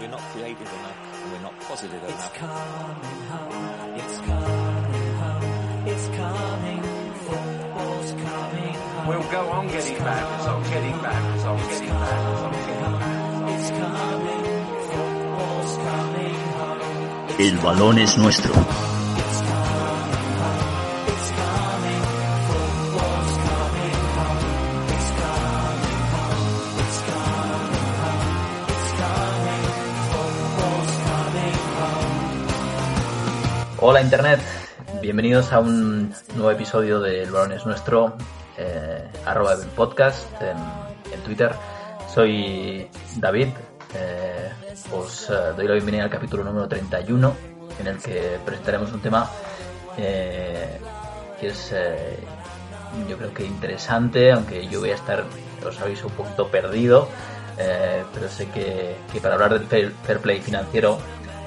We're not creative enough. We're not positive It's enough. coming home. It's coming home. It's coming. Football's coming home. We'll go on getting back as I'm getting back as I'm getting back as I'm getting back. It's coming. Football's coming home. El balón es nuestro. Hola Internet, bienvenidos a un nuevo episodio de El Balón es Nuestro, eh, arroba el podcast en, Twitter. Soy David, eh, os eh, doy la bienvenida al capítulo número 31 en el que presentaremos un tema que es yo creo que interesante, aunque yo voy a estar, os aviso, un poquito perdido, pero sé que, que para hablar del fair play financiero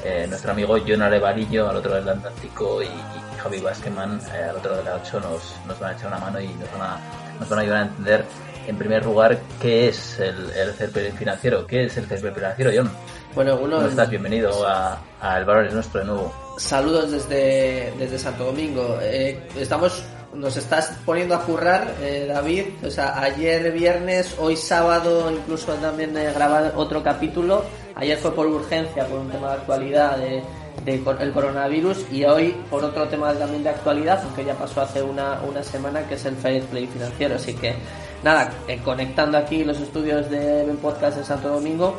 eh, nuestro amigo John Arevarillo al otro lado del Atlántico y, y Javi Basqueman eh, al otro lado de la 8 nos, nos van a echar una mano y nos van a, nos van a ayudar a entender en primer lugar qué es el, el financiero, qué es el play financiero, John. Bueno, uno, ¿Cómo estás? Bienvenido a, a El Valor es Nuestro de nuevo. saludos desde, desde Santo Domingo. Eh, estamos, nos estás poniendo a currar, eh, David. O sea, ayer viernes, hoy sábado, incluso también eh, grabar otro capítulo. Ayer fue por urgencia, por un tema de actualidad de, de el coronavirus y hoy por otro tema también de actualidad, aunque ya pasó hace una, una semana, que es el Fair Play financiero. Así que nada, eh, conectando aquí los estudios de Ben Podcast en Santo Domingo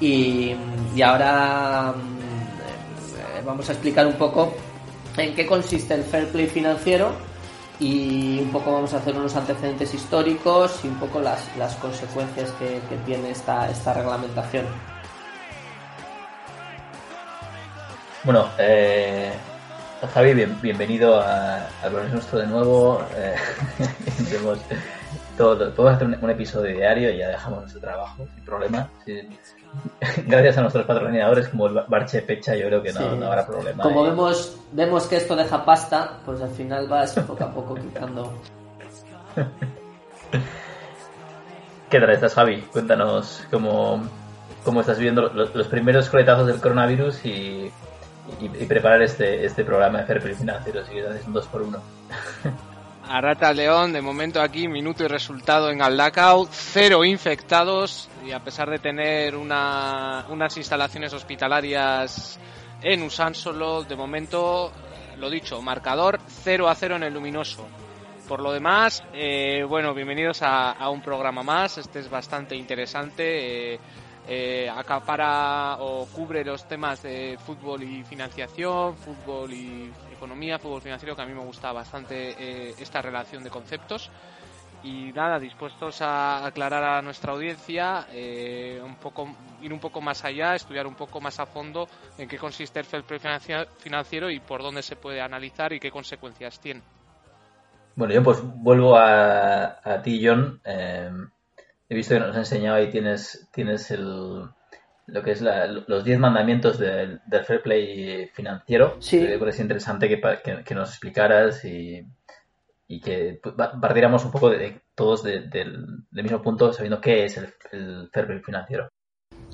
y, y ahora mm, eh, vamos a explicar un poco en qué consiste el fair play financiero y un poco vamos a hacer unos antecedentes históricos y un poco las, las consecuencias que, que tiene esta, esta reglamentación. Bueno, eh, Javi, bien- bienvenido a, es Nuestro de nuevo. Eh, hemos- todo- podemos hacer un, un episodio diario y ya dejamos nuestro trabajo sin problema. Sí. Gracias a nuestros patrocinadores como el Barche Pecha, yo creo que no, Sí. no habrá problema. Como Y- vemos, vemos que esto deja pasta, pues al final vas poco a poco quitando. ¿Qué tal estás, Javi? Cuéntanos cómo, cómo estás viendo los, los primeros coletazos del coronavirus y, y, y preparar este, este programa de Fair Play Financiero. Si quieres, es un 2 por 1 A Rata León, de momento aquí, minuto y resultado en Aldacao, cero infectados y a pesar de tener una- unas instalaciones hospitalarias en Usánsolo, de momento, lo dicho, marcador 0 a 0 en el luminoso. Por lo demás, eh, bueno, bienvenidos a, a un programa más, este es bastante interesante. eh, eh, acapara o cubre los temas de fútbol y financiación, fútbol y economía, fútbol financiero, que a mí me gusta bastante eh, esta relación de conceptos. Y nada, dispuestos a aclarar a nuestra audiencia, eh, un poco, ir un poco más allá, estudiar un poco más a fondo en qué consiste el fair financiero y por dónde se puede analizar y qué consecuencias tiene. Bueno, yo pues vuelvo a, a ti, John. He visto que nos has enseñado y tienes, tienes el, lo que es la- los 10 mandamientos del, del fair play financiero. Sí. Me parece interesante que, que, que nos explicaras y, y que pa- partiéramos un poco de, todos de- del, mismo punto, sabiendo qué es el, el fair play financiero.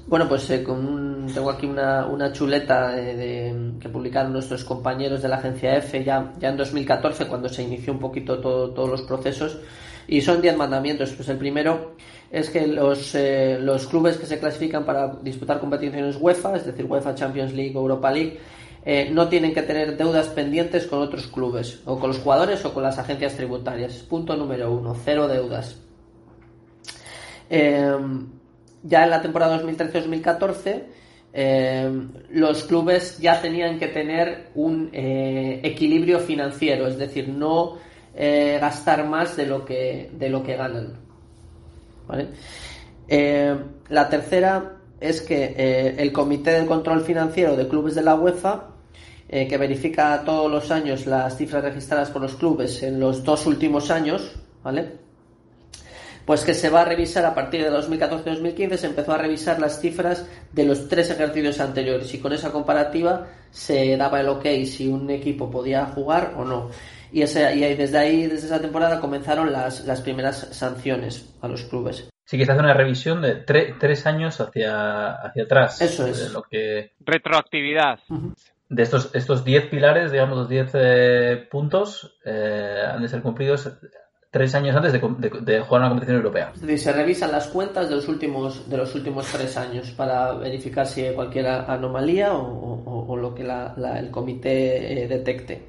Bueno, pues eh, con un- tengo aquí una, una chuleta eh, de- que publicaron nuestros compañeros de la agencia EFE ya, ya en 2014, cuando se inició un poquito todo- todos los procesos. Y son 10 mandamientos. Pues el primero es que los, eh, los clubes que se clasifican para disputar competiciones UEFA, es decir, UEFA Champions League o Europa League, eh, no tienen que tener deudas pendientes con otros clubes, o con los jugadores o con las agencias tributarias. Punto número uno, cero deudas. Eh, ya en la temporada 2013-2014 eh, los clubes ya tenían que tener un eh, equilibrio financiero, es decir, no eh, gastar más de lo que, de lo que ganan. ¿Vale? Eh, la tercera es que eh, el Comité de Control Financiero de Clubes de la UEFA, que verifica todos los años las cifras registradas por los clubes en los dos últimos años, ¿vale? Pues que se va a revisar a partir de 2014-2015, se empezó a revisar las cifras de los tres ejercicios anteriores y con esa comparativa se daba el ok si un equipo podía jugar o no. Y, ese, y ahí- desde ahí, desde esa temporada, comenzaron las, las primeras sanciones a los clubes. Sí que se hace una revisión de tre- tres años hacia, hacia atrás. Eso es. De lo que Retroactividad. Mm. de estos estos 10 pilares, digamos, los 10 eh, puntos, eh, han de ser cumplidos tres años antes de, de- de jugar una competición europea. Es decir, se revisan las cuentas de los últimos, de los últimos tres años para verificar si hay cualquier anomalía o, o- o lo que la- la- el comité eh, detecte.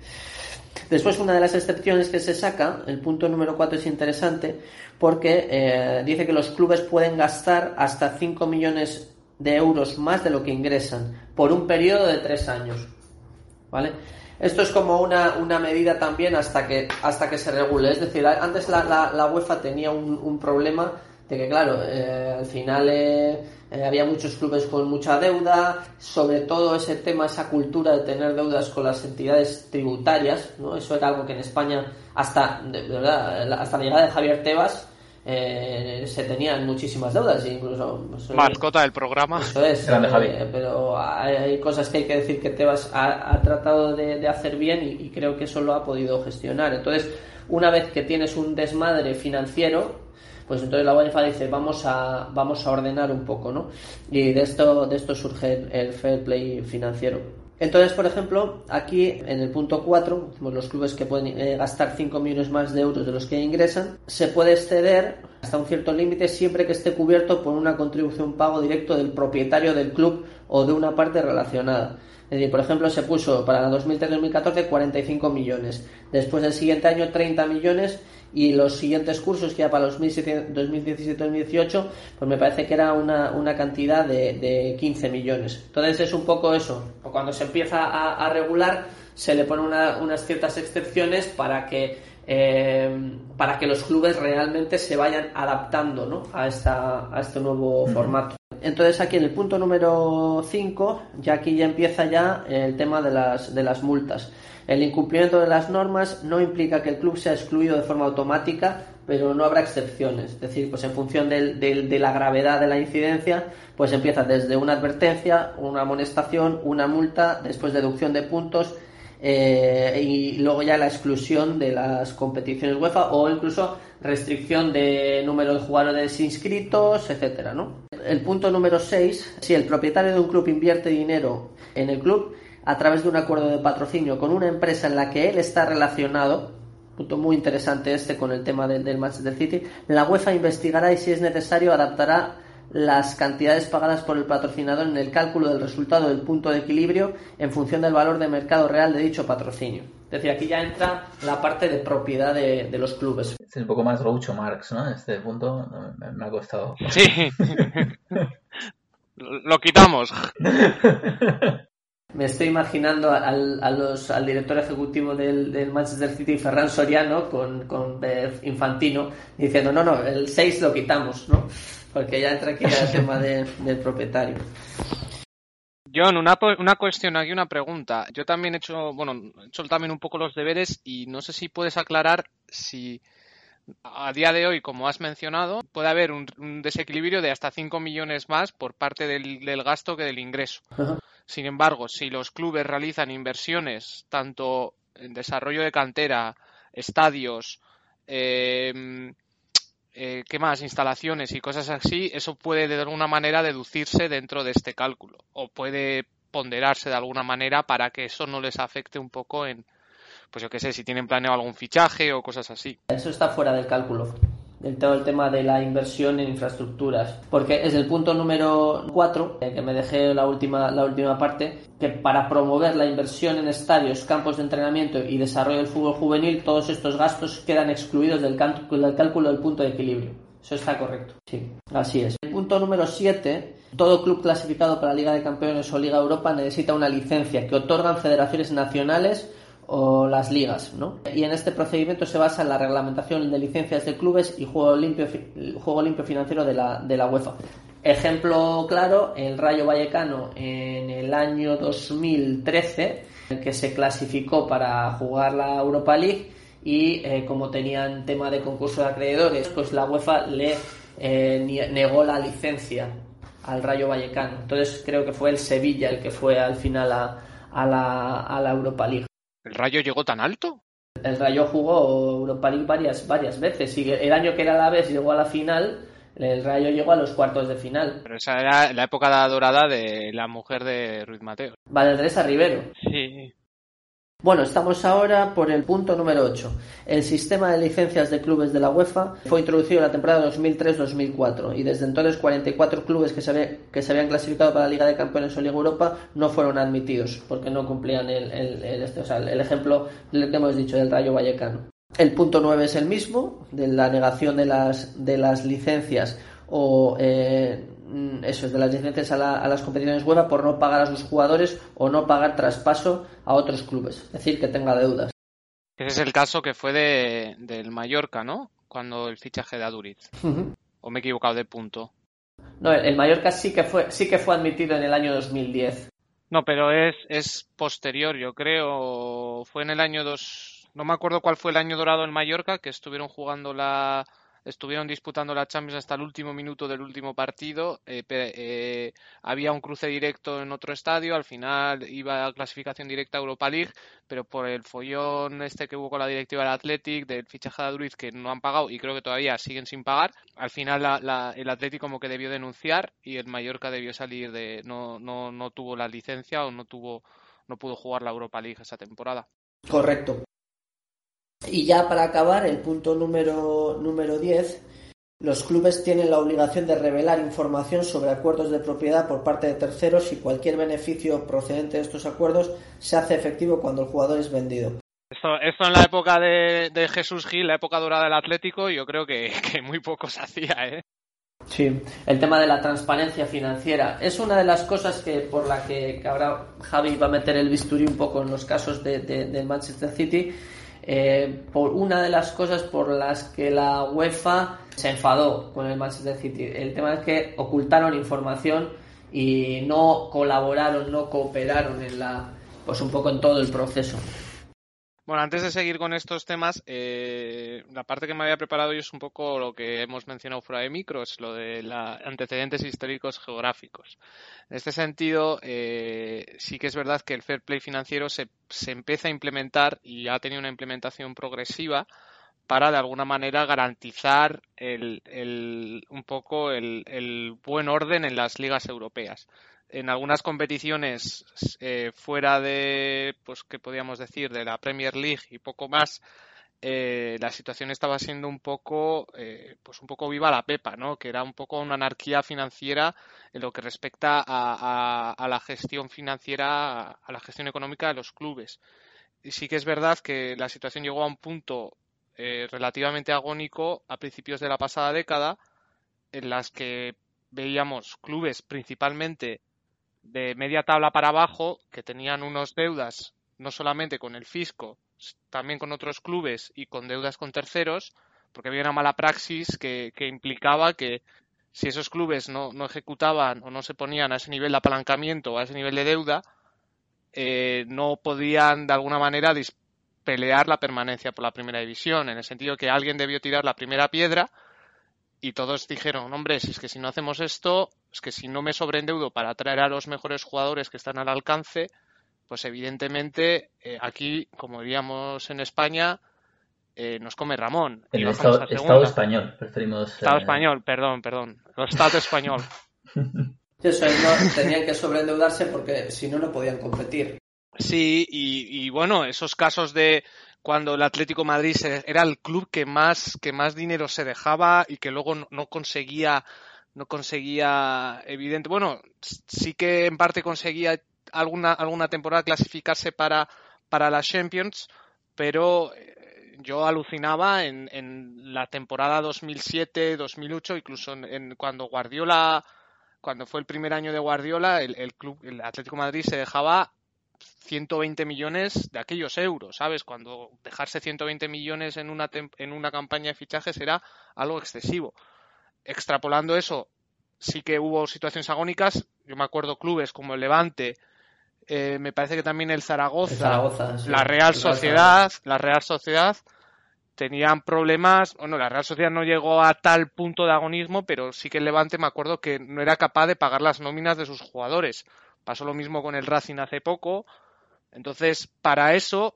Después, una de las excepciones que se saca, el punto número 4 es interesante porque eh, dice que los clubes pueden gastar hasta 5 millones de euros más de lo que ingresan por un periodo de tres años. ¿Vale? Esto es como una, una medida también hasta que, hasta que se regule. Es decir, antes la, la- la UEFA tenía un, un problema de que, claro, eh, al final eh, eh, había muchos clubes con mucha deuda, sobre todo ese tema, esa cultura de tener deudas con las entidades tributarias, ¿no? Eso era algo que en España, hasta, de verdad, la- hasta la llegada de Javier Tebas, eh, se tenían muchísimas deudas, incluso... pues, Mascota del programa. eso es, eh, pero hay, hay cosas que hay que decir que Tebas ha, ha tratado de, de hacer bien y, y creo que eso lo ha podido gestionar. Entonces, una vez que tienes un desmadre financiero, pues entonces la UEFA dice vamos a vamos a ordenar un poco, ¿no? Y de esto de esto surge el, fair play financiero. Entonces, por ejemplo, aquí en el punto 4, decimos los clubes que pueden eh, gastar 5 millones más de euros de los que ingresan, se puede exceder hasta un cierto límite siempre que esté cubierto por una contribución pago directo del propietario del club o de una parte relacionada. Es decir, por ejemplo, se puso para 2013-2014 45 millones, después del siguiente año 30 millones. Y los siguientes cursos, que ya para los 2017-2018, pues me parece que era una, una cantidad de, de 15 millones. Entonces es un poco eso, cuando se empieza a, a regular se le ponen una- unas ciertas excepciones para que eh, para que los clubes realmente se vayan adaptando ¿no? a, esta, a este nuevo formato. Entonces aquí en el punto número 5, ya aquí ya empieza ya el tema de las, de las multas. El incumplimiento de las normas no implica que el club sea excluido de forma automática, pero no habrá excepciones. Es decir, pues en función del- del- de la gravedad de la incidencia, pues empieza desde una advertencia, una amonestación, una multa, después deducción de puntos, eh, y luego ya la exclusión de las competiciones UEFA o incluso restricción de número de jugadores inscritos, etcétera, ¿no? El punto número 6, si el propietario de un club invierte dinero en el club a través de un acuerdo de patrocinio con una empresa en la que él está relacionado, punto muy interesante este con el tema del, del Manchester City, la UEFA investigará y si es necesario adaptará las cantidades pagadas por el patrocinador en el cálculo del resultado del punto de equilibrio en función del valor de mercado real de dicho patrocinio. Es decir, aquí ya entra la parte de propiedad de, de los clubes. Este es un poco más Groucho Marx, ¿no? Este punto no, me, me ha costado. Sí. Lo quitamos. Me estoy imaginando al, a los- al director ejecutivo del, del Manchester City, Ferran Soriano, con, con eh, Infantino, diciendo, no, no, el 6 lo quitamos, ¿no? Porque ya entra aquí el tema de- del propietario. John, una, una cuestión aquí, una pregunta. Yo también he hecho, bueno, he hecho también un poco los deberes y no sé si puedes aclarar si a día de hoy, como has mencionado, puede haber un, un desequilibrio de hasta 5 millones más por parte del, del gasto que del ingreso. Ajá. Sin embargo, si los clubes realizan inversiones tanto en desarrollo de cantera, estadios, eh, eh, ¿qué más? Instalaciones y cosas así, eso puede de alguna manera deducirse dentro de este cálculo o puede ponderarse de alguna manera para que eso no les afecte un poco en, pues yo qué sé, si tienen planeado algún fichaje o cosas así. Eso está fuera del cálculo. Del todo el tema de la inversión en infraestructuras. Porque es el punto número 4, que me dejé la última, la última parte, que para promover la inversión en estadios, campos de entrenamiento y desarrollo del fútbol juvenil, todos estos gastos quedan excluidos del del cálculo del punto de equilibrio. Eso está correcto. Sí, así es. El punto número 7. Todo club clasificado para la Liga de Campeones o Liga Europa necesita una licencia que otorgan federaciones nacionales o las ligas, ¿no? Y en este procedimiento se basa en la reglamentación de licencias de clubes y juego limpio, juego limpio financiero de la, de la UEFA. Ejemplo claro, el Rayo Vallecano en el año 2013, el que se clasificó para jugar la Europa League y eh, como tenían tema de concurso de acreedores, pues la UEFA le eh, negó la licencia al Rayo Vallecano. Entonces creo que fue el Sevilla el que fue al final a, a la, a la Europa League. ¿El rayo llegó tan alto? el Rayo jugó Europa League varias, varias veces. Y el año que era la vez llegó a la final, el Rayo llegó a los cuartos de final. Pero esa era la época dorada de la mujer de Ruiz Mateo. Valdresa Rivero. Sí. Bueno, estamos ahora por el punto número 8. El sistema de licencias de clubes de la UEFA fue introducido en la temporada 2003-2004 y desde entonces 44 clubes que se, que se habían clasificado para la Liga de Campeones o Liga Europa no fueron admitidos porque no cumplían el, el- el- este, ejemplo que hemos dicho del Rayo Vallecano. El punto 9 es el mismo, de la negación de las, de las licencias o eh, eso es de las licencias a, la- a las competiciones UEFA por no pagar a sus jugadores o no pagar traspaso a otros clubes, es decir, que tenga deudas. Ese es el caso que fue de, del Mallorca, ¿no? Cuando el fichaje de Aduriz. ¿O me he equivocado de punto? No, el el Mallorca sí que fue sí que fue admitido en el año 2010. No, pero es, es posterior, yo creo. Fue en el año dos. No me acuerdo cuál fue el año dorado en Mallorca, que estuvieron jugando la. Estuvieron disputando la Champions hasta el último minuto del último partido. eh, eh, había un cruce directo en otro estadio. Al final iba a clasificación directa a Europa League, pero por el follón este que hubo con la directiva del Athletic, del fichaje de Aduriz que no han pagado y creo que todavía siguen sin pagar, al final la- la- el Athletic como que debió denunciar y el Mallorca debió salir de. No, no, no tuvo la licencia o no tuvo no pudo jugar la Europa League esa temporada. Correcto. Y ya para acabar, el punto número, número 10, los clubes tienen la obligación de revelar información sobre acuerdos de propiedad por parte de terceros y cualquier beneficio procedente de estos acuerdos se hace efectivo cuando el jugador es vendido. Esto, esto en la época de, de Jesús Gil, la época dorada del Atlético, yo creo que, que muy poco se hacía, ¿eh? Sí, el tema de la transparencia financiera es una de las cosas que por la que, que ahora Javi va a meter el bisturí un poco en los casos de, de- de Manchester City. Eh, por una de las cosas por las que la UEFA se enfadó con el Manchester City. El tema es que ocultaron información y no colaboraron, no cooperaron en la, pues un poco en todo el proceso. Bueno, antes de seguir con estos temas, eh, la parte que me había preparado yo es un poco lo que hemos mencionado fuera de micro, es lo de los antecedentes históricos geográficos. En este sentido, eh, sí que es verdad que el fair play financiero se, se empieza a implementar y ha tenido una implementación progresiva para de alguna manera garantizar un poco el buen orden en las ligas europeas. En algunas competiciones eh, fuera de, pues, ¿qué podríamos decir? De la Premier League y poco más, eh, la situación estaba siendo un poco, eh, pues un poco viva la pepa, ¿no? Que era un poco una anarquía financiera en lo que respecta a, a- a la gestión financiera, a la gestión económica de los clubes. Y sí que es verdad que la situación llegó a un punto relativamente agónico a principios de la pasada década, en las que veíamos clubes principalmente de media tabla para abajo que tenían unos deudas no solamente con el fisco, también con otros clubes y con deudas con terceros, porque había una mala praxis que, que implicaba que si esos clubes no, no ejecutaban o no se ponían a ese nivel de apalancamiento o a ese nivel de deuda, eh, no podían de alguna manera pelear la permanencia por la primera división, en el sentido que alguien debió tirar la primera piedra y todos dijeron, hombre, si es que si no hacemos esto, es que si no me sobreendeudo para atraer a los mejores jugadores que están al alcance, pues evidentemente eh, aquí, como diríamos en España, eh, nos come Ramón. El Estado, español, preferimos. Estado eh, español, perdón, perdón. El Estado español. Eso es, no, tenían que sobreendeudarse porque si no, no podían competir. Sí, y, bueno, esos casos de cuando el Atlético Madrid era el club que más, que más dinero se dejaba y que luego no, no conseguía, no conseguía, evidente, bueno, sí que en parte conseguía alguna, alguna temporada clasificarse para, para la Champions, pero eh, yo alucinaba en, en la temporada 2007-2008, incluso en, en cuando Guardiola, cuando fue el primer año de Guardiola, el, el club, el Atlético Madrid se dejaba 120 millones de aquellos euros, ¿sabes? Cuando dejarse 120 millones en una, en una campaña de fichajes era algo excesivo. Extrapolando eso, sí que hubo situaciones agónicas. Yo me acuerdo clubes como el Levante, eh, me parece que también el Zaragoza, El Zaragoza, sí. la Real Sociedad, la Real Sociedad tenían problemas. Bueno, la Real Sociedad no llegó a tal punto de agonismo, pero sí que el Levante me acuerdo que no era capaz de pagar las nóminas de sus jugadores. Pasó lo mismo con el Racing hace poco. Entonces, para eso,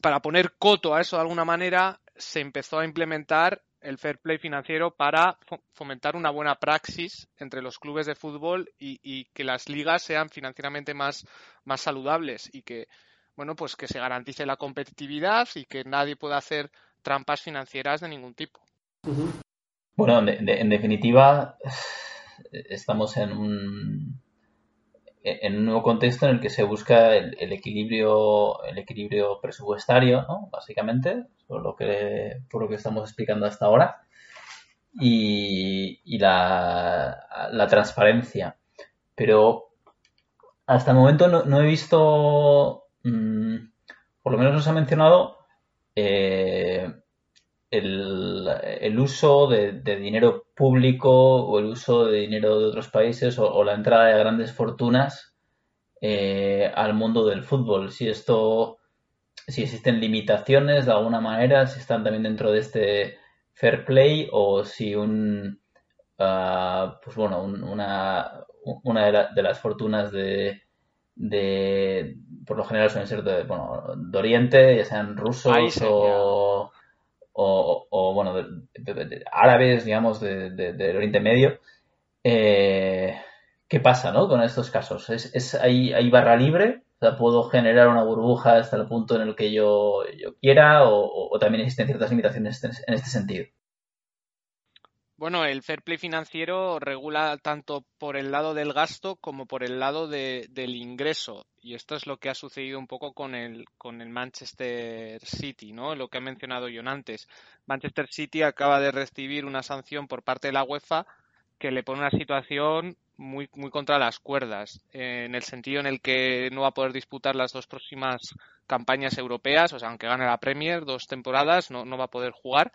para poner coto a eso de alguna manera, se empezó a implementar el fair play financiero para fo- fomentar una buena praxis entre los clubes de fútbol y, que las ligas sean financieramente más, más saludables y que, bueno, pues que se garantice la competitividad y que nadie pueda hacer trampas financieras de ningún tipo. Bueno, en definitiva, estamos en un, en un nuevo contexto en el que se busca el, equilibrio, el equilibrio presupuestario. Básicamente, por lo que, por lo que estamos explicando hasta ahora, y, y la, la transparencia. Pero hasta el momento no, no he visto, mm, por lo menos nos ha mencionado, eh, el, el uso de, de dinero público o el uso de dinero de otros países o, o la entrada de grandes fortunas eh, al mundo del fútbol. Si esto, si existen limitaciones de alguna manera, si están también dentro de este fair play o si un, ah, pues bueno, un- una, una de, la- de las fortunas de, de, por lo general suelen ser de, bueno, de Oriente, ya sean rusos o, o, bueno, de- árabes, digamos, de- de- del Oriente Medio. Eh, ¿qué pasa, no? Con estos casos. ¿Es, es, hay, hay barra libre? O sea, ¿puedo generar una burbuja hasta el punto en el que yo, yo quiera? O, también existen ciertas limitaciones en, en este sentido? Bueno, el fair play financiero regula tanto por el lado del gasto como por el lado de- del ingreso. Y esto es lo que ha sucedido un poco con el, con el Manchester City, ¿no? Lo que ha mencionado John antes. Manchester City acaba de recibir una sanción por parte de la UEFA que le pone una situación muy, muy contra las cuerdas, eh, en el sentido en el que no va a poder disputar las dos próximas campañas europeas, o sea, aunque gane la Premier dos temporadas, no, no va a poder jugar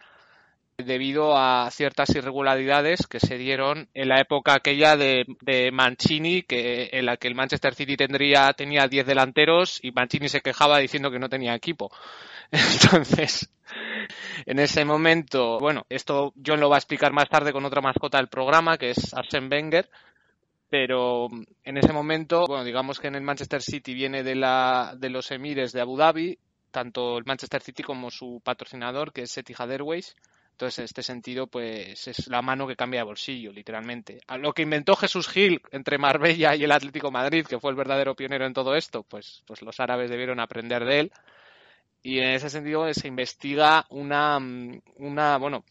debido a ciertas irregularidades que se dieron en la época aquella de, de Mancini, que, en la que el Manchester City tendría, tenía 10 delanteros y Mancini se quejaba diciendo que no tenía equipo. Entonces, en ese momento, bueno, esto John lo va a explicar más tarde con otra mascota del programa, que es Arsène Wenger, pero en ese momento, bueno, digamos que en el Manchester City viene de, la, de los emires de Abu Dhabi, tanto el Manchester City como su patrocinador, que es Etihad Airways. Entonces, en este sentido, pues es la mano que cambia de bolsillo, literalmente. A lo que inventó Jesús Gil entre Marbella y el Atlético Madrid, que fue el verdadero pionero en todo esto, pues, pues los árabes debieron aprender de él. Y en ese sentido se investiga una, mm, una bueno,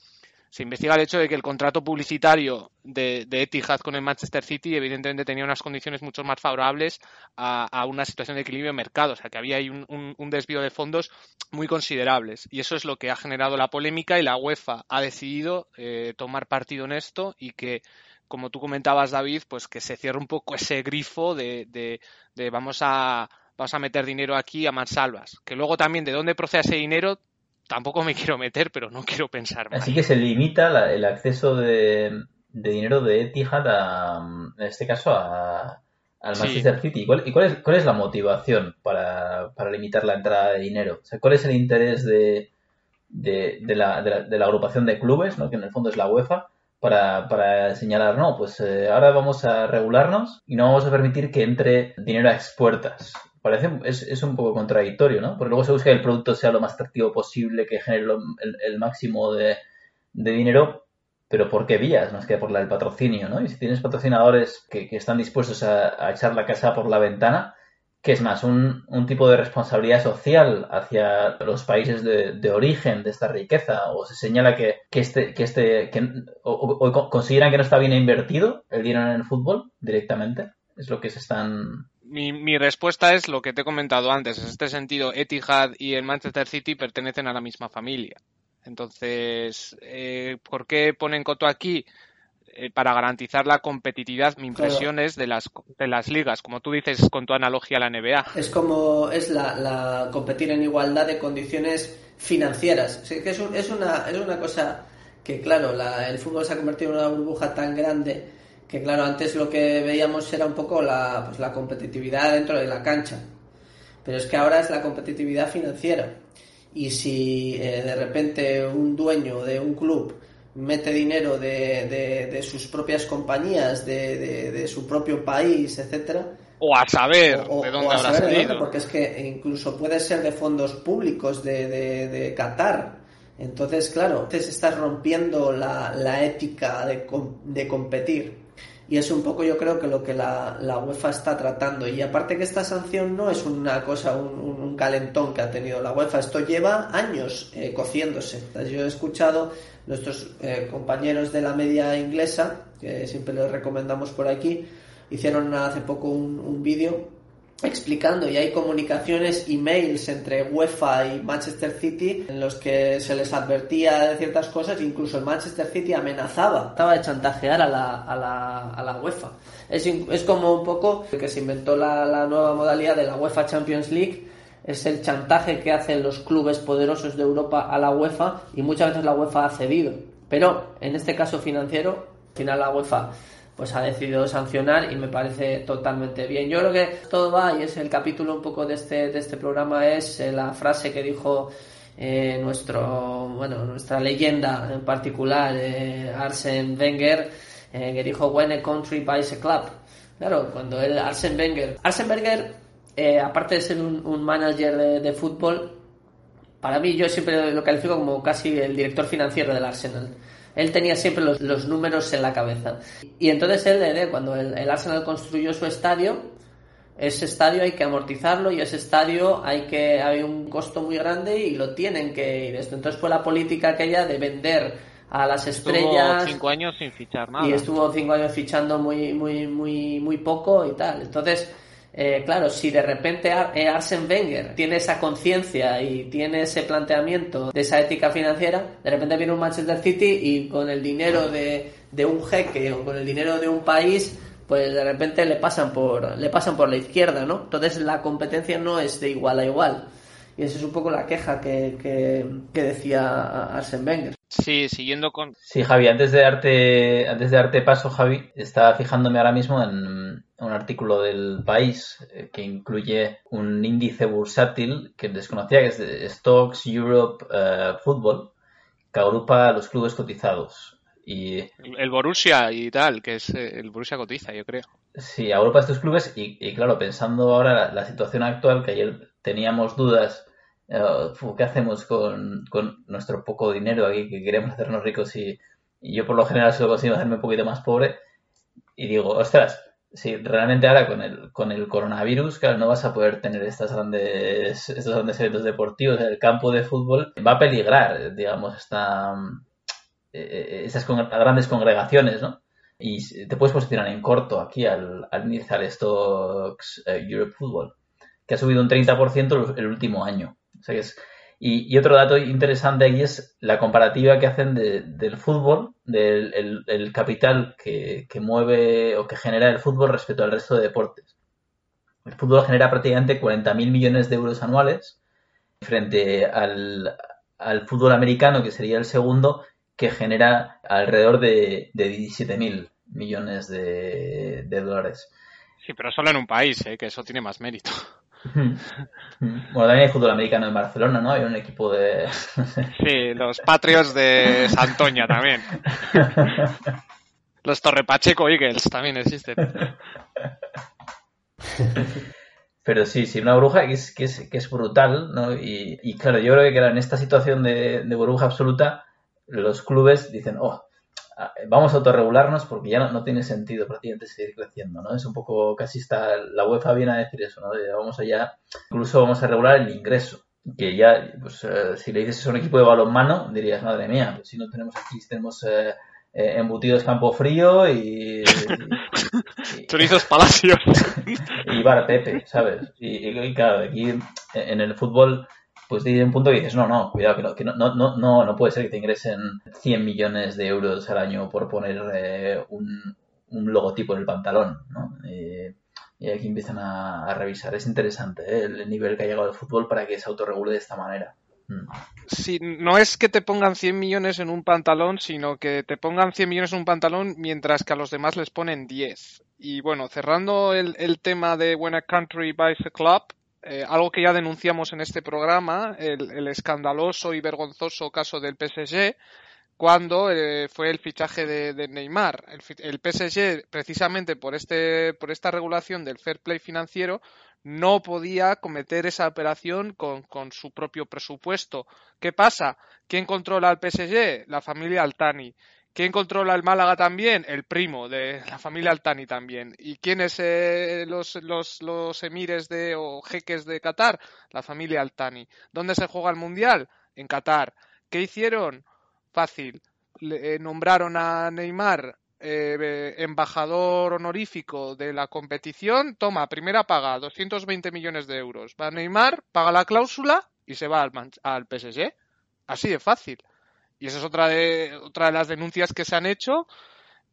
se investiga el hecho de que el contrato publicitario de, Etihad con el Manchester City evidentemente tenía unas condiciones mucho más favorables a, una situación de equilibrio de mercado, o sea que había ahí un, desvío de fondos muy considerables. Y eso es lo que ha generado la polémica y la UEFA ha decidido eh, tomar partido en esto y que como tú comentabas David, pues que se cierre un poco ese grifo de vamos a vamos a meter dinero aquí a mansalvas, que luego también de dónde procede ese dinero tampoco me quiero meter, pero no quiero pensar más. Así que se limita la- el acceso de, de dinero de Etihad a, en este caso, a, al Sí. Manchester City. ¿Y cuál, y cuál es, cuál es la motivación para, para limitar la entrada de dinero? O sea, ¿cuál es el interés de, de, de la, de, la, de la agrupación de clubes, ¿no? que en el fondo es la UEFA, para, para señalar, no, pues eh, ahora vamos a regularnos y no vamos a permitir que entre dinero a expuertas? Parece, es, es un poco contradictorio, ¿no? Porque luego se busca que el producto sea lo más atractivo posible, que genere lo- el, máximo de, de dinero, pero ¿por qué vías? Más que por la del patrocinio, ¿no? Y si tienes patrocinadores que, que están dispuestos a, a echar la casa por la ventana, ¿qué es más? Un, un tipo de responsabilidad social hacia los países de, de origen de esta riqueza? ¿O se señala que, que este, que este, que, o, o- o consideran que no está bien invertido el dinero en el fútbol directamente? Es lo que se están Mi, mi respuesta es lo que te he comentado antes. En este sentido, Etihad y el Manchester City pertenecen a la misma familia. Entonces, eh, ¿por qué ponen coto aquí? Eh, para garantizar la competitividad, mi impresión es de las, de las ligas, como tú dices con tu analogía a la NBA. Es como es la, la competir en igualdad de condiciones financieras. O sea, que es, un- es una, es una cosa que, claro, la- el fútbol se ha convertido en una burbuja tan grande que, claro, antes lo que veíamos era un poco la, pues, la competitividad dentro de la cancha. Pero es que ahora es la competitividad financiera. Y si eh, de repente un dueño de un club mete dinero de, de- de sus propias compañías, de, de- su propio país, etcétera, O a saber o, de dónde a habrá salido. porque es que incluso puede ser de fondos públicos de, de, de Qatar. Entonces, claro, entonces estás rompiendo la, la ética de, de competir. Y es un poco yo creo que lo que la, la UEFA está tratando. Y aparte que esta sanción no es una cosa, un, un- calentón que ha tenido la UEFA, esto lleva años eh, cociéndose. Yo he escuchado nuestros eh, compañeros de la media inglesa, que siempre les recomendamos por aquí, hicieron hace poco un, un vídeo explicando y hay comunicaciones, emails entre UEFA y Manchester City en los que se les advertía de ciertas cosas, incluso el Manchester City amenazaba, estaba de chantajear a la, a la, a la UEFA. Es, es como un poco que se inventó la, la nueva modalidad de la UEFA Champions League, es el chantaje que hacen los clubes poderosos de Europa a la UEFA y muchas veces la UEFA ha cedido. Pero en este caso financiero, al final la UEFA pues ha decidido sancionar y me parece totalmente bien. Yo creo que todo va y es el capítulo un poco de este, de este programa es eh, la frase que dijo eh, nuestro, bueno, nuestra leyenda en particular, eh, Arsene Wenger, eh, que dijo When a country buys a club. Claro, cuando él, Arsene Wenger, Arsene Wenger, eh, aparte de ser un, un manager de, de fútbol, para mí yo siempre lo califico como casi el director financiero del Arsenal. Él tenía siempre los, los números en la cabeza. Y entonces él, eh, cuando el, el Arsenal construyó su estadio, ese estadio hay que amortizarlo y ese estadio hay que hay un costo muy grande y lo tienen que ir esto. Entonces fue la política aquella de vender a las Estuvo estrellas cinco años sin fichar nada. y estuvo cinco años fichando muy muy muy muy poco y tal entonces eh, claro si de repente eh, Arsene Wenger tiene esa conciencia y tiene ese planteamiento de esa ética financiera de repente viene un Manchester City y con el dinero de, de un jeque o con el dinero de un país pues de repente le pasan por le pasan por la izquierda no entonces la competencia no es de igual a igual y esa es un poco la queja que, que, que decía Arsene Wenger Sí, siguiendo con... Sí, Javi, antes de darte, antes de darte paso, Javi, estaba fijándome ahora mismo en un artículo del país eh, que incluye un índice bursátil que desconocía, que es de Stocks Europe eh, Football, que agrupa a los clubes cotizados. Y El el Borussia y tal, que es eh, el Borussia cotiza, yo creo. Sí, agrupa estos clubes y, y claro, pensando ahora la, la situación actual, que ayer teníamos dudas, fu, ¿qué hacemos con, nuestro poco dinero aquí que queremos hacernos ricos y, yo por lo general solo consigo hacerme un poquito más pobre? Y digo, ostras, si realmente ahora con el, con el coronavirus, no vas a poder tener estas grandes, estos grandes eventos deportivos, el campo de fútbol va a peligrar, digamos, esta, eh, con- grandes congregaciones, ¿no? y te puedes posicionar en corto aquí al, al al Stocks eh, Europe Football, que ha subido un 30% el- último año. Y, otro dato interesante aquí es la comparativa que hacen de- del fútbol, del el, el capital que, mueve o que genera el fútbol respecto al resto de deportes. El fútbol genera prácticamente 40.000 millones de euros anuales frente al, al fútbol americano, que sería el segundo, que genera alrededor de, de 17.000 millones de, de dólares. Sí, pero solo en un país, eh, que eso tiene más mérito. Bueno, también hay fútbol americano en Barcelona, ¿no? Hay un equipo de... Sí, los Patriots de Santoña también. Los Torrepacheco Eagles también existen. Pero sí, sí, una burbuja que es, que es, que es brutal, ¿no? Y, y claro, yo creo que claro, en esta situación de, de burbuja absoluta, los clubes dicen, oh, vamos a autorregularnos porque ya no, no tiene sentido prácticamente seguir creciendo, ¿no? Es un poco, casi está, la UEFA viene a decir eso, ¿no? De, vamos allá, incluso vamos a regular el ingreso. Que ya, pues, eh, si le dices es un equipo de balonmano, dirías, madre mía, pues si no tenemos aquí, tenemos eh, eh, embutidos campo frío y, y- Chorizos Palacios. y Bar Pepe, ¿sabes? Y, y- y claro, aquí en el fútbol, pues tiene un punto que dices, no, no, cuidado, que no, que no, no, no, puede ser que te ingresen 100 millones de euros al año por poner eh, un, un logotipo en el pantalón, ¿no? Eh, y aquí empiezan a, revisar. Es interesante ¿eh? el nivel que ha llegado el fútbol para que se autorregule de esta manera. Mm. Sí, no es que te pongan 100 millones en un pantalón, sino que te pongan 100 millones en un pantalón mientras que a los demás les ponen 10. Y bueno, cerrando el, el tema de When a Country Buys a Club, eh, algo que ya denunciamos en este programa, el, escandaloso y vergonzoso caso del PSG, cuando eh, fue el fichaje de, Neymar. El PSG, precisamente por, este, por esta regulación del fair play financiero, no podía cometer esa operación con, con su propio presupuesto. ¿Qué pasa? ¿Quién controla al PSG? La familia Altani. ¿Quién controla el Málaga también? El primo de la familia Altani también. ¿Y quiénes eh, los, los, los emires de, o jeques de Qatar? La familia Altani. ¿Dónde se juega el Mundial? En Qatar. ¿Qué hicieron? Fácil. Le- eh, nombraron a Neymar eh, eh, embajador honorífico de la competición. Toma, primera paga, 220 millones de euros. Va Neymar, paga la cláusula y se va al, al PSG. Así de fácil. Y esa es otra de, otra de las denuncias que se han hecho.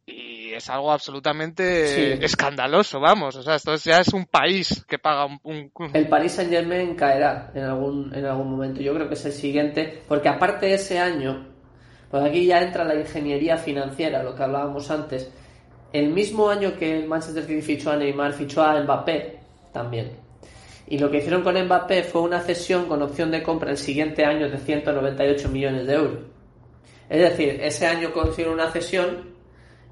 Y es algo absolutamente Sí. escandaloso, vamos. O sea, esto ya es un país que paga un, un- un- El Paris Saint Germain caerá en algún, en algún momento. Yo creo que es el siguiente, porque aparte de ese año, pues aquí ya entra la ingeniería financiera, lo que hablábamos antes. El mismo año que el Manchester City fichó a Neymar, fichó a Mbappé también. Y lo que hicieron con Mbappé fue una cesión con opción de compra el siguiente año de 198 millones de euros. Es decir, ese año consiguieron una cesión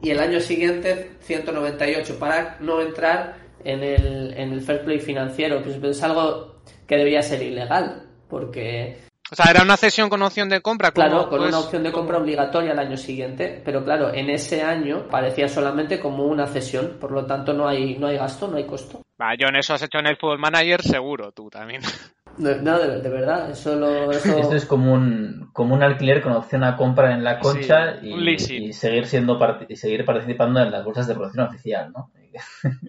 y el año siguiente 198 para no entrar en el, en el fair play financiero, que es- es algo que debería ser ilegal, porque O sea, era una cesión con opción de compra. claro, como, con pues, una opción de compra obligatoria el año siguiente, pero claro, en ese año parecía solamente como una cesión, por lo tanto no hay no hay gasto, no hay costo. Va, yo en eso has hecho en el Football Manager, seguro, tú también. No, no, de, de verdad, eso lo eso- Esto es como un, como un alquiler con opción a compra en la concha Sí, y, seguir siendo y seguir participando en las bolsas de producción oficial, ¿no?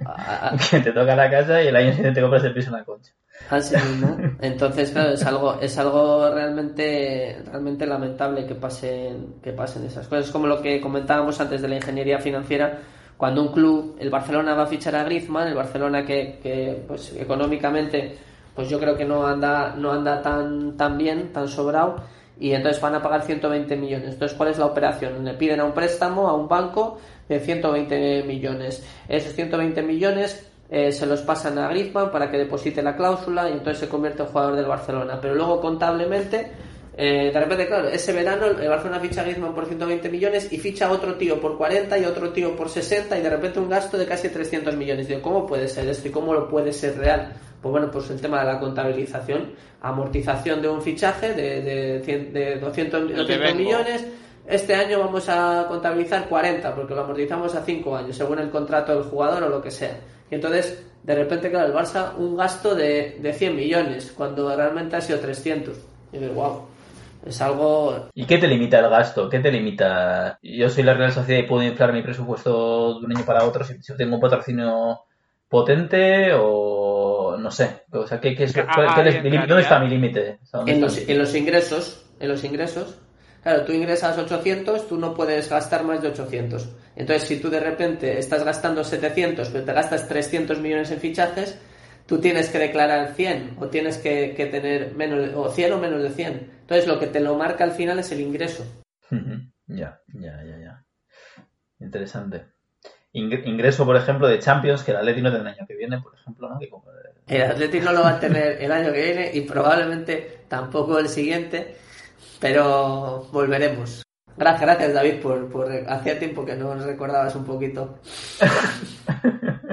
a- a- que te toca la casa y el año siguiente te compras el piso en la concha. Así mismo. Entonces, claro, es algo, es algo realmente, realmente lamentable que pasen, que pasen esas cosas. Es como lo que comentábamos antes de la ingeniería financiera. Cuando un club, el Barcelona va a fichar a Griezmann, el Barcelona que, que pues económicamente, pues yo creo que no anda, no anda tan, tan bien, tan sobrado, y entonces van a pagar 120 millones. Entonces, ¿cuál es la operación? Le piden a un préstamo, a un banco, de 120 millones. Esos 120 millones eh, se los pasan a Griezmann para que deposite la cláusula y entonces se convierte en jugador del Barcelona. Pero luego contablemente, eh, de repente, claro, ese verano el Barcelona ficha a Griezmann por 120 millones y ficha a otro tío por 40 y otro tío por 60 y de repente un gasto de casi 300 millones. Digo, ¿cómo puede ser esto y cómo lo puede ser real? Pues bueno, pues el tema de la contabilización, amortización de un fichaje de, de, de 200, de 200 Bengo. millones. Este año vamos a contabilizar 40 porque lo amortizamos a 5 años, según el contrato del jugador o lo que sea. Y entonces, de repente, claro, el Barça un gasto de, de 100 millones, cuando realmente ha sido 300. Y dices, wow, es algo... ¿Y qué te limita el gasto? ¿Qué te limita? Yo soy la Real Sociedad y puedo inflar mi presupuesto de un año para otro si, si tengo un patrocinio potente o no sé. O sea, ¿qué, qué es, límite? ¿Dónde está mi límite? O sea, ¿dónde En los, mi- en los ingresos, en los ingresos, claro, tú ingresas 800, tú no puedes gastar más de 800. Entonces, si tú de repente estás gastando 700, pero te gastas 300 millones en fichajes, tú tienes que declarar 100 o tienes que, que tener menos de- o 100 o menos de 100. Entonces, lo que te lo marca al final es el ingreso. Ya, ya, ya, ya. Interesante. Ing- Ingreso, por ejemplo, de Champions, que el Atleti no tendrá el año que viene, por ejemplo, ¿no? Que El Atleti no lo va a tener el año que viene y probablemente tampoco el siguiente, pero volveremos. Gracias, gracias David por, por hacía tiempo que no nos recordabas un poquito.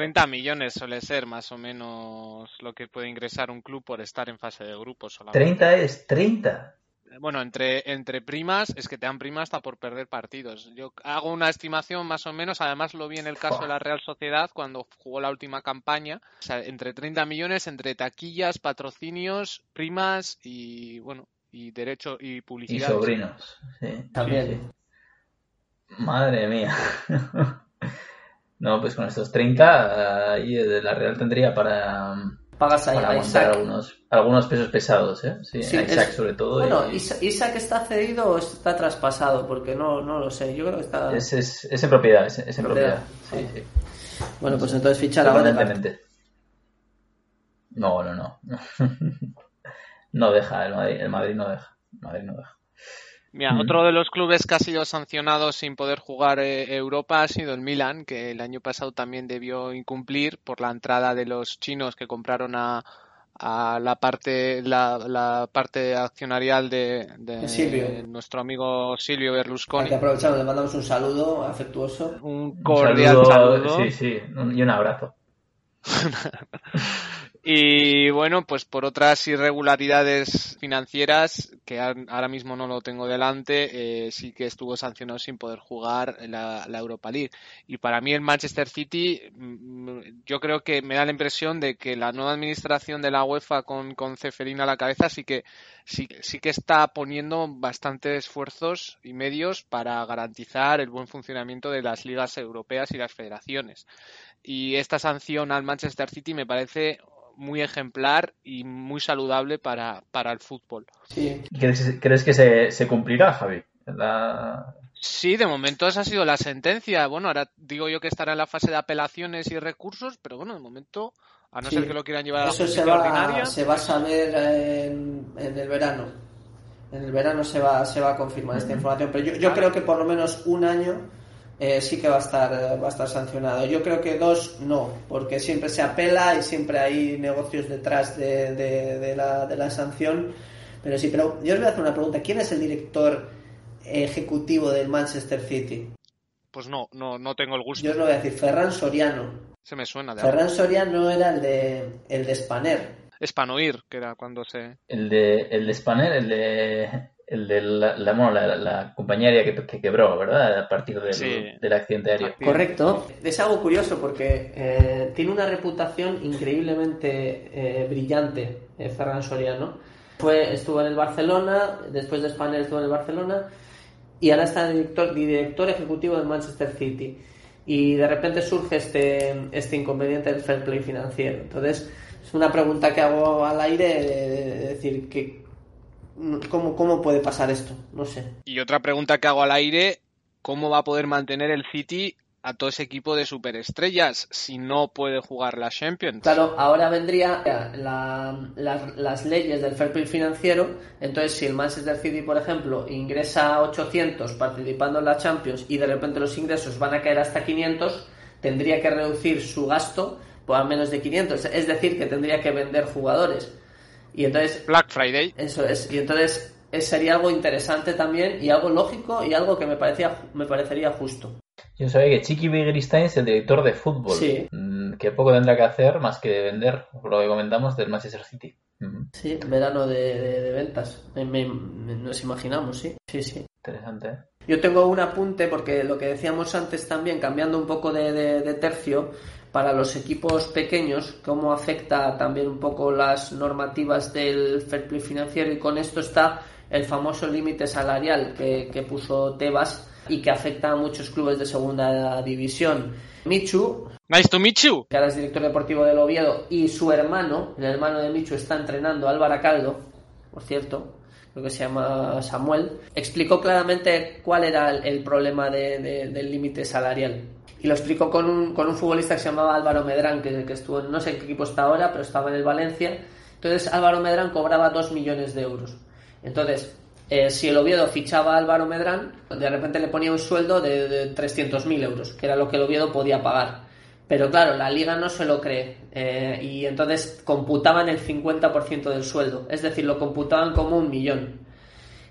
30 millones suele ser más o menos lo que puede ingresar un club por estar en fase de grupos solamente. 30 es 30. Bueno, entre, entre primas, es que te dan primas hasta por perder partidos. Yo hago una estimación más o menos, además lo vi en el caso de la Real Sociedad cuando jugó la última campaña, o sea, entre 30 millones, entre taquillas, patrocinios, primas y, bueno, y derecho y Y publicidad. sobrinos. Sí, También. sí, sí. Madre mía. No, pues con estos 30, ahí de la Real tendría para, Pagas a, para a Isaac. algunos, algunos pesos pesados, ¿eh? Sí, Sí, a Isaac es- sobre todo. Bueno, y- Isa- Isaac está cedido o está traspasado, porque no, no lo sé. Yo creo que está. es, es, es en propiedad, es, es en Propiedad. propiedad. Sí, sí. Bueno, pues entonces fichar a Odegaard. Permanentemente. No, no, no. No deja, el Madrid, el Madrid no deja. El Madrid no deja. Mira, Mm. otro de los clubes que ha sido sancionado sin poder jugar eh, Europa ha sido el Milan, que el año pasado también debió incumplir por la entrada de los chinos que compraron a, a la parte la, la parte accionarial de, de De Silvio. nuestro amigo Silvio Aquí Berlusconi. aprovechamos, le mandamos un saludo afectuoso. Un Un cordial saludo. Sí, sí, y un abrazo. Y bueno, pues por otras irregularidades financieras, que ahora mismo no lo tengo delante, eh, sí que estuvo sancionado sin poder jugar la, Europa League. Y para mí el Manchester City, mm, yo creo que me da la impresión de que la nueva administración de la UEFA con, con Ceferín a la cabeza sí que, sí, sí que está poniendo bastantes esfuerzos y medios para garantizar el buen funcionamiento de las ligas europeas y las federaciones. Y esta sanción al Manchester City me parece muy ejemplar y muy saludable para, para el fútbol. Sí, ¿Crees, crees que se, se cumplirá, Javi? La- Sí, de momento esa ha sido la sentencia. Bueno, ahora digo yo que estará en la fase de apelaciones y recursos, pero bueno, de momento, a no Sí. ser que lo quieran llevar a la Eso se va, ordinaria. se va a saber en, en el verano. En el verano se va, se va a confirmar esta información. Pero yo, yo creo que por lo menos un año eh, sí que va a estar va a estar sancionado. Yo creo que dos no, porque siempre se apela y siempre hay negocios detrás de, de- de la, de la sanción. Pero sí, pero yo os voy a hacer una pregunta. ¿Quién es el director ejecutivo del Manchester City? Pues no, no, no tengo el gusto. Yo os lo voy a decir, Ferran Soriano. Se me suena de algo. Ferran Soriano era el de el de Spanair. Espanoir, que era cuando se... el de el de Spanner, el de el de la, la, bueno, la, la compañía aérea que, que quebró, ¿verdad? A partir del, Sí. del accidente aéreo. Correcto. Es algo curioso porque eh, tiene una reputación increíblemente eh, brillante eh, Ferran Soriano. Fue, estuvo en el Barcelona, después de Spanair estuvo en el Barcelona y ahora está director, director ejecutivo del Manchester City. Y de repente surge este, este inconveniente del fair play financiero. Entonces, es una pregunta que hago al aire, de, de decir, que, ¿cómo, ¿cómo puede pasar esto? No sé. Y otra pregunta que hago al aire, ¿cómo va a poder mantener el City a todo ese equipo de superestrellas si no puede jugar la Champions? Claro, ahora vendría la- las, las leyes del fair play financiero. Entonces, si el Manchester City, por ejemplo, ingresa 800 participando en la Champions y de repente los ingresos van a caer hasta 500, tendría que reducir su gasto por a menos de 500. Es decir, que tendría que vender jugadores. Y entonces, Black Friday. eso es. Y entonces, eh, sería algo interesante también y algo lógico y algo que me, parecía, me parecería justo. Yo sabía que Chiqui Begiristain es el director de fútbol. Sí. Mm, Que poco tendrá que hacer más que vender, por lo que comentamos, del Manchester City. Sí, verano de, de- de ventas. Me- me- me- nos imaginamos, sí. Sí, sí. Interesante, ¿eh? Yo tengo un apunte porque lo que decíamos antes también, cambiando un poco de, de- de tercio, para los equipos pequeños, cómo afecta también un poco las normativas del fair play financiero y con esto está el famoso límite salarial que, que puso Tebas y que afecta a muchos clubes de segunda división. Michu, Nice to meet you. que ahora es director deportivo del Oviedo, y su hermano, el hermano de Michu, está entrenando a Álvaro Caldo, por cierto, creo que se llama Samuel, explicó claramente cuál era el, problema de- de- del límite salarial. Y lo explicó con un, con un futbolista que se llamaba Álvaro Medrán, que, que estuvo, no sé en qué equipo está ahora, pero estaba en el Valencia. Entonces Álvaro Medrán cobraba 2 millones de euros. Entonces, eh, si el Oviedo fichaba a Álvaro Medrán, de repente le ponía un sueldo de, de 300.000 euros, que era lo que el Oviedo podía pagar. Pero claro, la liga no se lo cree eh, y entonces computaban el 50% del sueldo, es decir, lo computaban como un millón,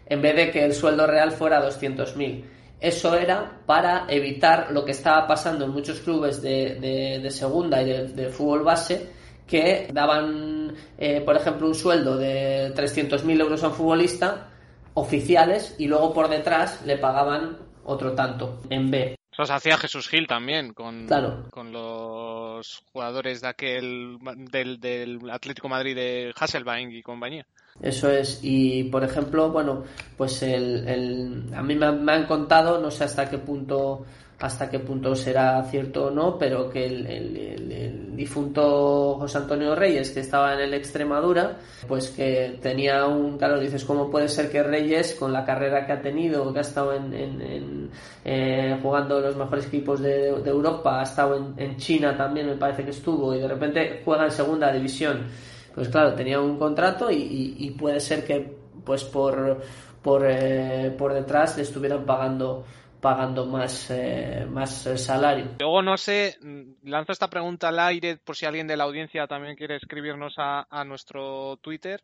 en vez de que el sueldo real fuera 200.000. Eso era para evitar lo que estaba pasando en muchos clubes de, de- segunda y de, de fútbol base, que daban, eh, por ejemplo, un sueldo de 300.000 euros a un futbolista oficiales y luego por detrás le pagaban otro tanto en B. Se hacía Jesús Gil también con, Claro. con los jugadores de aquel del, del Atlético Madrid de Hasselbaink y compañía. Eso es, y por ejemplo, bueno, pues el, el- a mí me, me han contado, no sé hasta qué punto hasta qué punto será cierto o no, pero que el, difunto José Antonio Reyes, que estaba en el Extremadura, pues que tenía un, claro, dices, ¿cómo puede ser que Reyes, con la carrera que ha tenido, que ha estado en, en- eh, jugando los mejores equipos de, Europa, ha estado en, China también, me parece que estuvo, y de repente juega en segunda división? Pues claro, tenía un contrato y puede ser que pues por por, eh, por detrás le estuvieran pagando pagando más, eh, más eh, salario. Luego no sé, mm, lanzo esta pregunta al aire por si alguien de la audiencia también quiere escribirnos a, a nuestro Twitter.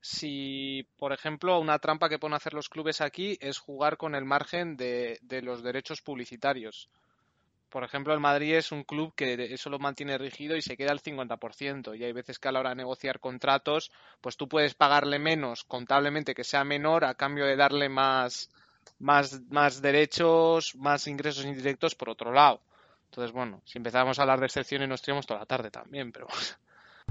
Si, por ejemplo, una trampa que pueden hacer los clubes aquí es jugar con el margen de, de los derechos publicitarios. Por ejemplo, el Madrid es un club que eso lo mantiene rígido y se queda al 50%. Y hay veces que a la hora de negociar contratos, pues tú puedes pagarle menos contablemente que sea menor a cambio de darle más, más, más derechos, más ingresos indirectos por otro lado. Entonces, bueno, si empezamos a hablar de excepciones nos tiramos toda la tarde también, pero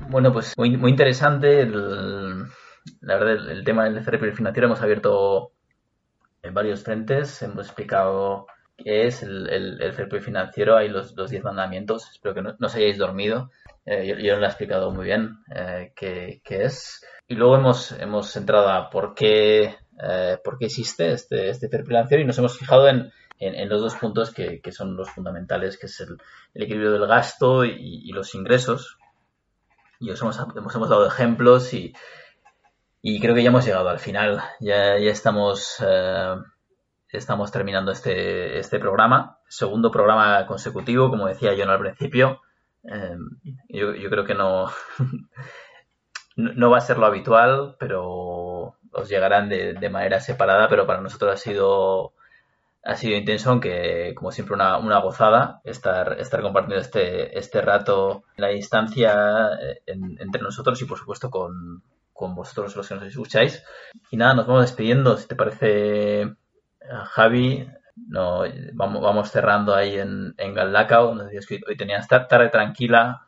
Bueno, pues muy, muy interesante. la verdad, el, tema del play financiero hemos abierto en varios frentes. Hemos explicado qué es el, el, financiero. Hay los, los 10 mandamientos. Espero que no, no os hayáis dormido. Eh, yo, yo lo he explicado muy bien eh, qué, qué es. Y luego hemos, hemos entrado a por qué, eh, por qué existe este, este y nos hemos fijado en, en, los dos puntos que, que son los fundamentales, que es el, equilibrio del gasto y, los ingresos. Y os hemos, hemos, hemos dado ejemplos y, y creo que ya hemos llegado al final. Ya, ya estamos, eh, estamos terminando este, este programa. Segundo programa consecutivo, como decía John al principio. Eh, yo, yo creo que no, no va a ser lo habitual, pero os llegarán de, de manera separada, pero para nosotros ha sido ha sido intenso, aunque como siempre una, una gozada estar, estar compartiendo este, este rato la distancia eh, en- entre nosotros y por supuesto con, con vosotros los que nos escucháis. Y nada, nos vamos despidiendo. Si te parece, eh, Javi, no, vamos, vamos cerrando ahí en, en Galdacao. Nos decías que hoy tenías tar- tarde tranquila.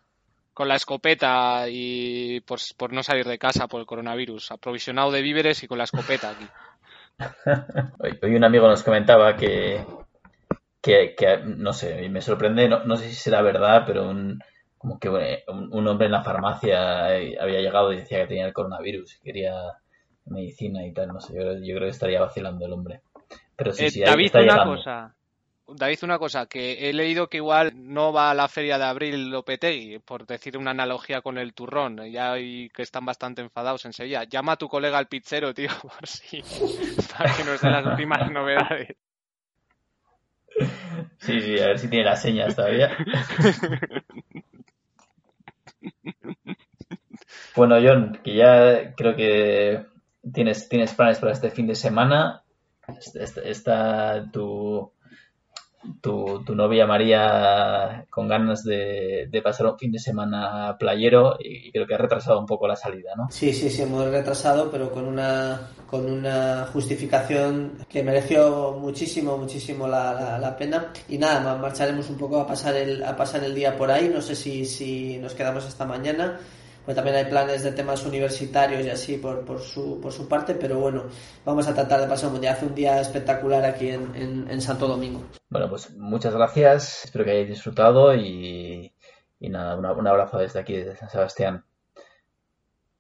Con la escopeta y por, por no salir de casa por el coronavirus, aprovisionado de víveres y con la escopeta aquí. Hoy, hoy un amigo nos comentaba que, que, que, no sé, me sorprende, no, no sé si será verdad, pero un, como que un, un hombre en la farmacia eh, había llegado y decía que tenía el coronavirus y quería medicina y tal, no sé, yo, yo creo que estaría vacilando el hombre. Pero sí, Eh, sí, David, está una llegando. cosa. David, una cosa, que he leído que igual no va a la feria de abril Lopetegui, por decir una analogía con el turrón, ya hay que están bastante enfadados en Sevilla. Llama a tu colega al pizzero, tío, por si, para que nos dé las últimas novedades. Sí, sí, a ver si tiene las señas todavía. Bueno, John, que ya creo que tienes, tienes planes para este fin de semana. Est- est- Está tu, tu, tu novia María con ganas de, de pasar un fin de semana playero y creo que ha retrasado un poco la salida, ¿no? Sí, sí, sí, hemos retrasado, pero con una, con una justificación que mereció muchísimo, muchísimo la, la, pena. Y nada, ma- marcharemos un poco a pasar el, a pasar el día por ahí. No sé si, si nos quedamos hasta mañana. Pues también hay planes de temas universitarios y así por, por, su, por su parte, pero bueno, vamos a tratar de pasar un día, hace un día espectacular aquí en, en, en Santo Domingo. Bueno, pues muchas gracias. Espero que hayáis disfrutado y, y nada, una- un abrazo desde aquí, desde San Sebastián.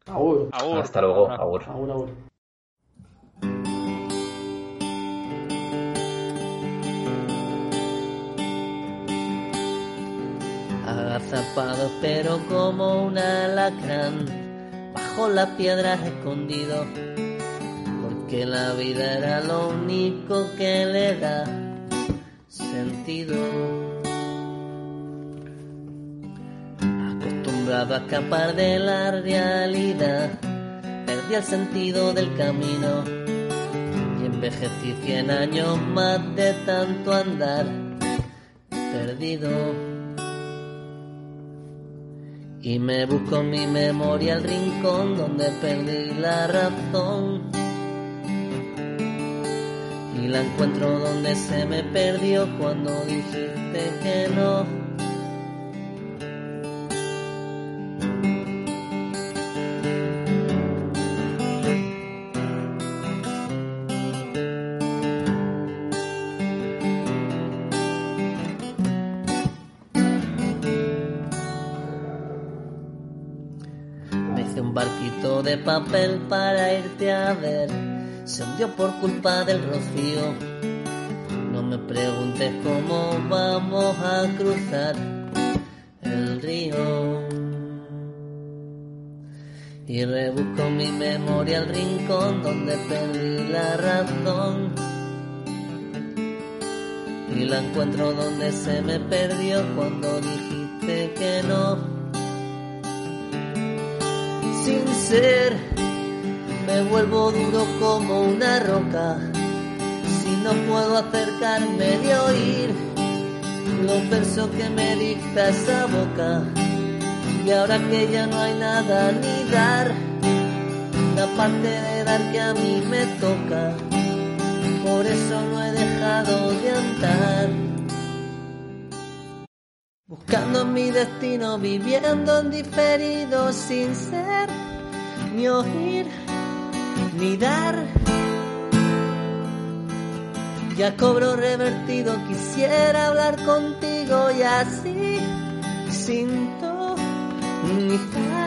Agur. Agur. Hasta luego, Abrazo. agur. Agur, agur. Agazapado pero como un alacrán bajo las piedras escondido. Porque la vida era lo único que le da sentido. Acostumbrado a escapar de la realidad perdí el sentido del camino. Y envejecí cien años más de tanto andar perdido y me busco en mi memoria el rincón donde perdí la razón. Y la encuentro donde se me perdió cuando dijiste que no. Papel para irte a ver. Se hundió por culpa del rocío. No me preguntes cómo vamos a cruzar el río. Y rebusco mi memoria el rincón donde perdí la razón. y la encuentro donde se me perdió cuando dijiste que no. Sin ser, me vuelvo duro como una roca. Si no puedo acercarme de oír los versos que me dicta esa boca. Y ahora que ya no hay nada ni dar, la parte de dar que a mí me toca por eso no he dejado de andar. Buscando mi destino, viviendo en diferido, sin ser ni oír ni dar. Ya cobro revertido, quisiera hablar contigo y así, sin tonizar. buscando